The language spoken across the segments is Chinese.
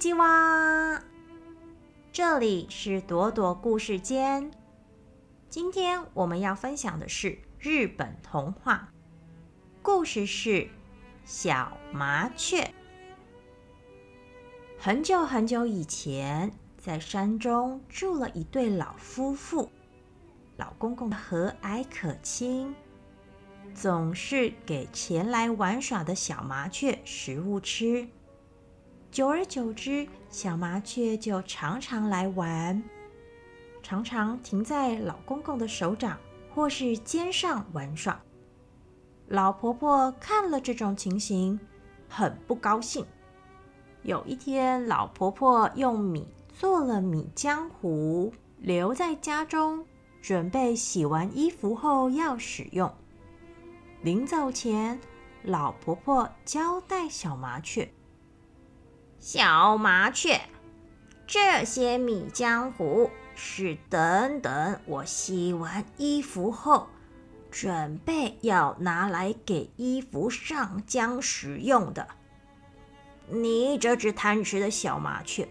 ちは，这里是朵朵故事间。今天我们要分享的是日本童话，故事是《小麻雀》。很久很久以前，在山中住了一对老夫妇，老公公和蔼可亲。总是给前来玩耍的小麻雀食物吃，久而久之，小麻雀就常常来玩，常常停在老公公的手掌或是肩上玩耍。老婆婆看了这种情形，很不高兴。有一天，老婆婆用米做了米浆糊，留在家中，准备洗完衣服后要使用。临走前，老婆婆交代小麻雀：“小麻雀，这些米浆糊是等等我洗完衣服后，准备要拿来给衣服上浆使用的。你这只贪吃的小麻雀，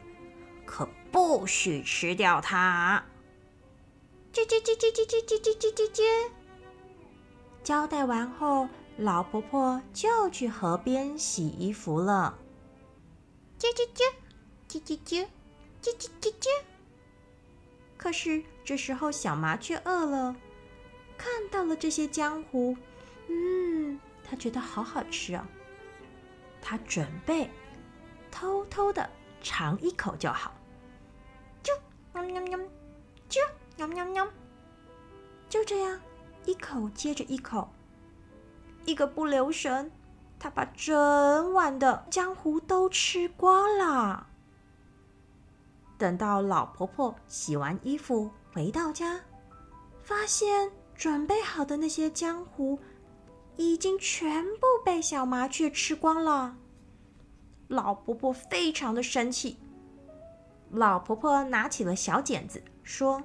可不许吃掉它！”叽叽叽叽叽叽叽叽叽叽叽。交代完后，老婆婆就去河边洗衣服了。啾啾啾，啾啾啾，啾啾啾啾。可是这时候，小麻雀饿了，看到了这些浆糊，嗯，它觉得好好吃啊。它准备偷偷的尝一口就好。啾，喵喵喵，啾，喵喵喵，就这样。一口接着一口，一个不留神，他把整碗的江湖都吃光了。等到老婆婆洗完衣服回到家，发现准备好的那些江湖已经全部被小麻雀吃光了。老婆婆非常的生气，老婆婆拿起了小剪子说：“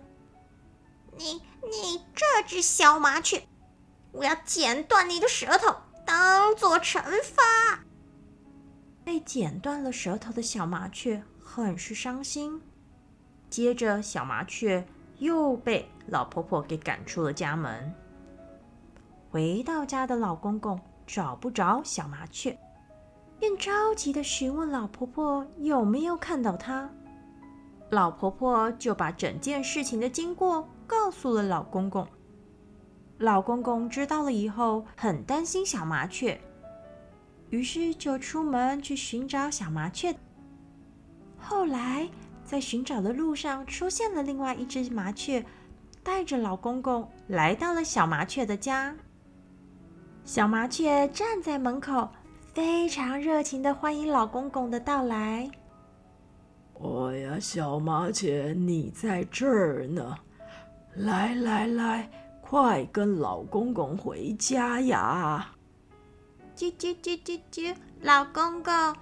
你。”你这只小麻雀，我要剪断你的舌头，当做惩罚。被剪断了舌头的小麻雀很是伤心。接着，小麻雀又被老婆婆给赶出了家门。回到家的老公公找不着小麻雀，便着急的询问老婆婆有没有看到它。老婆婆就把整件事情的经过。告诉了老公公，老公公知道了以后很担心小麻雀，于是就出门去寻找小麻雀。后来在寻找的路上出现了另外一只麻雀，带着老公公来到了小麻雀的家。小麻雀站在门口，非常热情的欢迎老公公的到来。哎呀，小麻雀，你在这儿呢。来来来，快跟老公公回家呀！啾啾啾啾啾，老公公，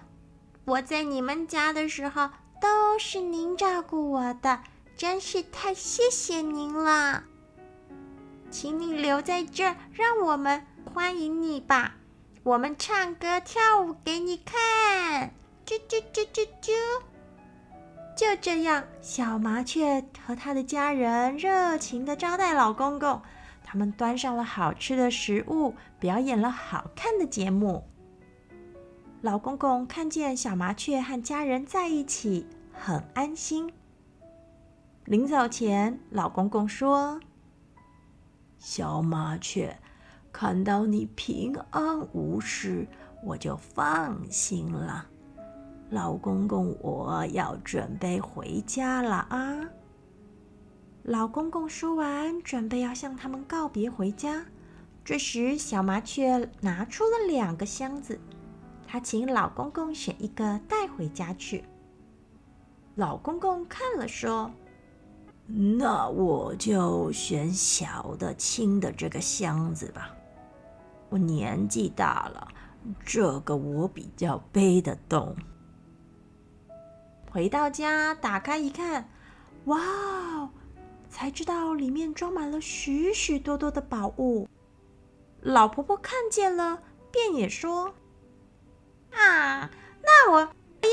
我在你们家的时候都是您照顾我的，真是太谢谢您了。请你留在这儿，让我们欢迎你吧。我们唱歌跳舞给你看，啾啾啾啾啾。就这样，小麻雀和他的家人热情的招待老公公。他们端上了好吃的食物，表演了好看的节目。老公公看见小麻雀和家人在一起，很安心。临走前，老公公说：“小麻雀，看到你平安无事，我就放心了。”老公公，我要准备回家了啊！老公公说完，准备要向他们告别回家。这时，小麻雀拿出了两个箱子，他请老公公选一个带回家去。老公公看了说：“那我就选小的、轻的这个箱子吧。我年纪大了，这个我比较背得动。”回到家，打开一看，哇！才知道里面装满了许许多多的宝物。老婆婆看见了，便也说：“啊，那我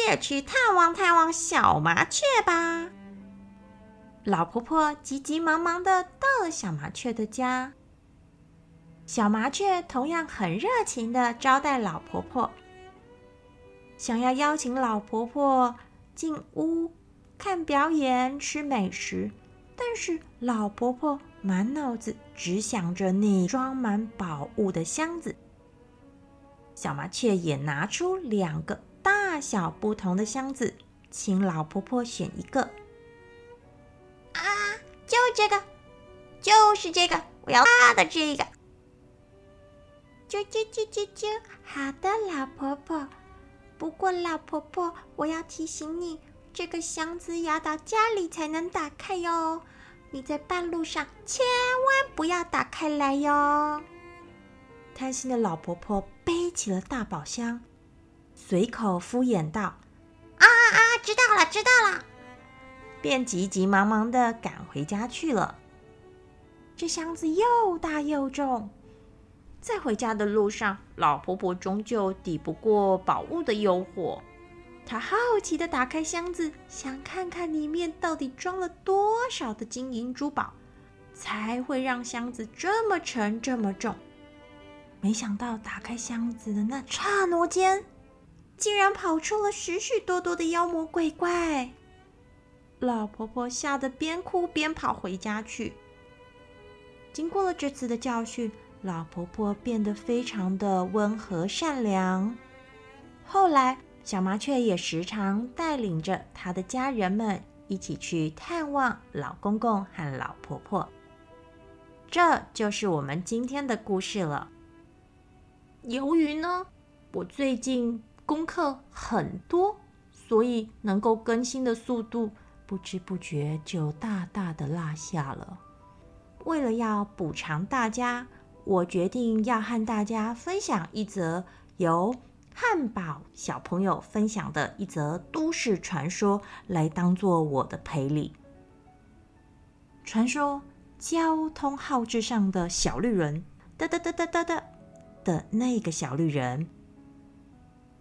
也去探望探望小麻雀吧。老婆婆急急忙忙的到了小麻雀的家，小麻雀同样很热情的招待老婆婆，想要邀请老婆婆进屋看表演、吃美食，但是老婆婆满脑子只想着那装满宝物的箱子。小麻雀也拿出两个大小不同的箱子，请老婆婆选一个。啊就这个，就是这个，我要大的这个。啾啾啾啾啾，好的，老婆婆。不过，老婆婆，我要提醒你，这个箱子要到家里才能打开哟。你在半路上千万不要打开来哟。贪心的老婆婆背起了大宝箱，随口敷衍道：“啊啊，知道了，知道了。”便急急忙忙的赶回家去了。这箱子又大又重，在回家的路上，老婆婆终究抵不过宝物的诱惑。她好奇的打开箱子，想看看里面到底装了多少的金银珠宝，才会让箱子这么沉这么重。没想到打开箱子的那刹那间，竟然跑出了许许多多的妖魔鬼怪。老婆婆吓得边哭边跑回家去。经过了这次的教训，老婆婆变得非常的温和善良。后来，小麻雀也时常带领着她的家人们一起去探望老公公和老婆婆。这就是我们今天的故事了。由于呢，我最近功课很多，所以能够更新的速度。不知不觉就大大的落下了。为了要补偿大家，我决定要和大家分享一则由汉堡小朋友分享的一则都市传说，来当做我的赔礼。传说交通号志上的小绿人，哒哒哒哒哒哒的那个小绿人，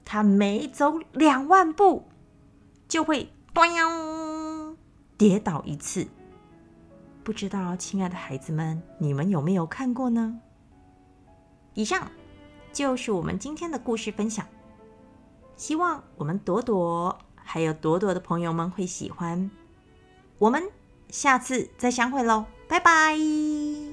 他每走两万步就会端央。跌倒一次，不知道亲爱的孩子们，你们有没有看过呢？以上就是我们今天的故事分享，希望我们朵朵还有朵朵的朋友们会喜欢。我们下次再相会喽，拜拜。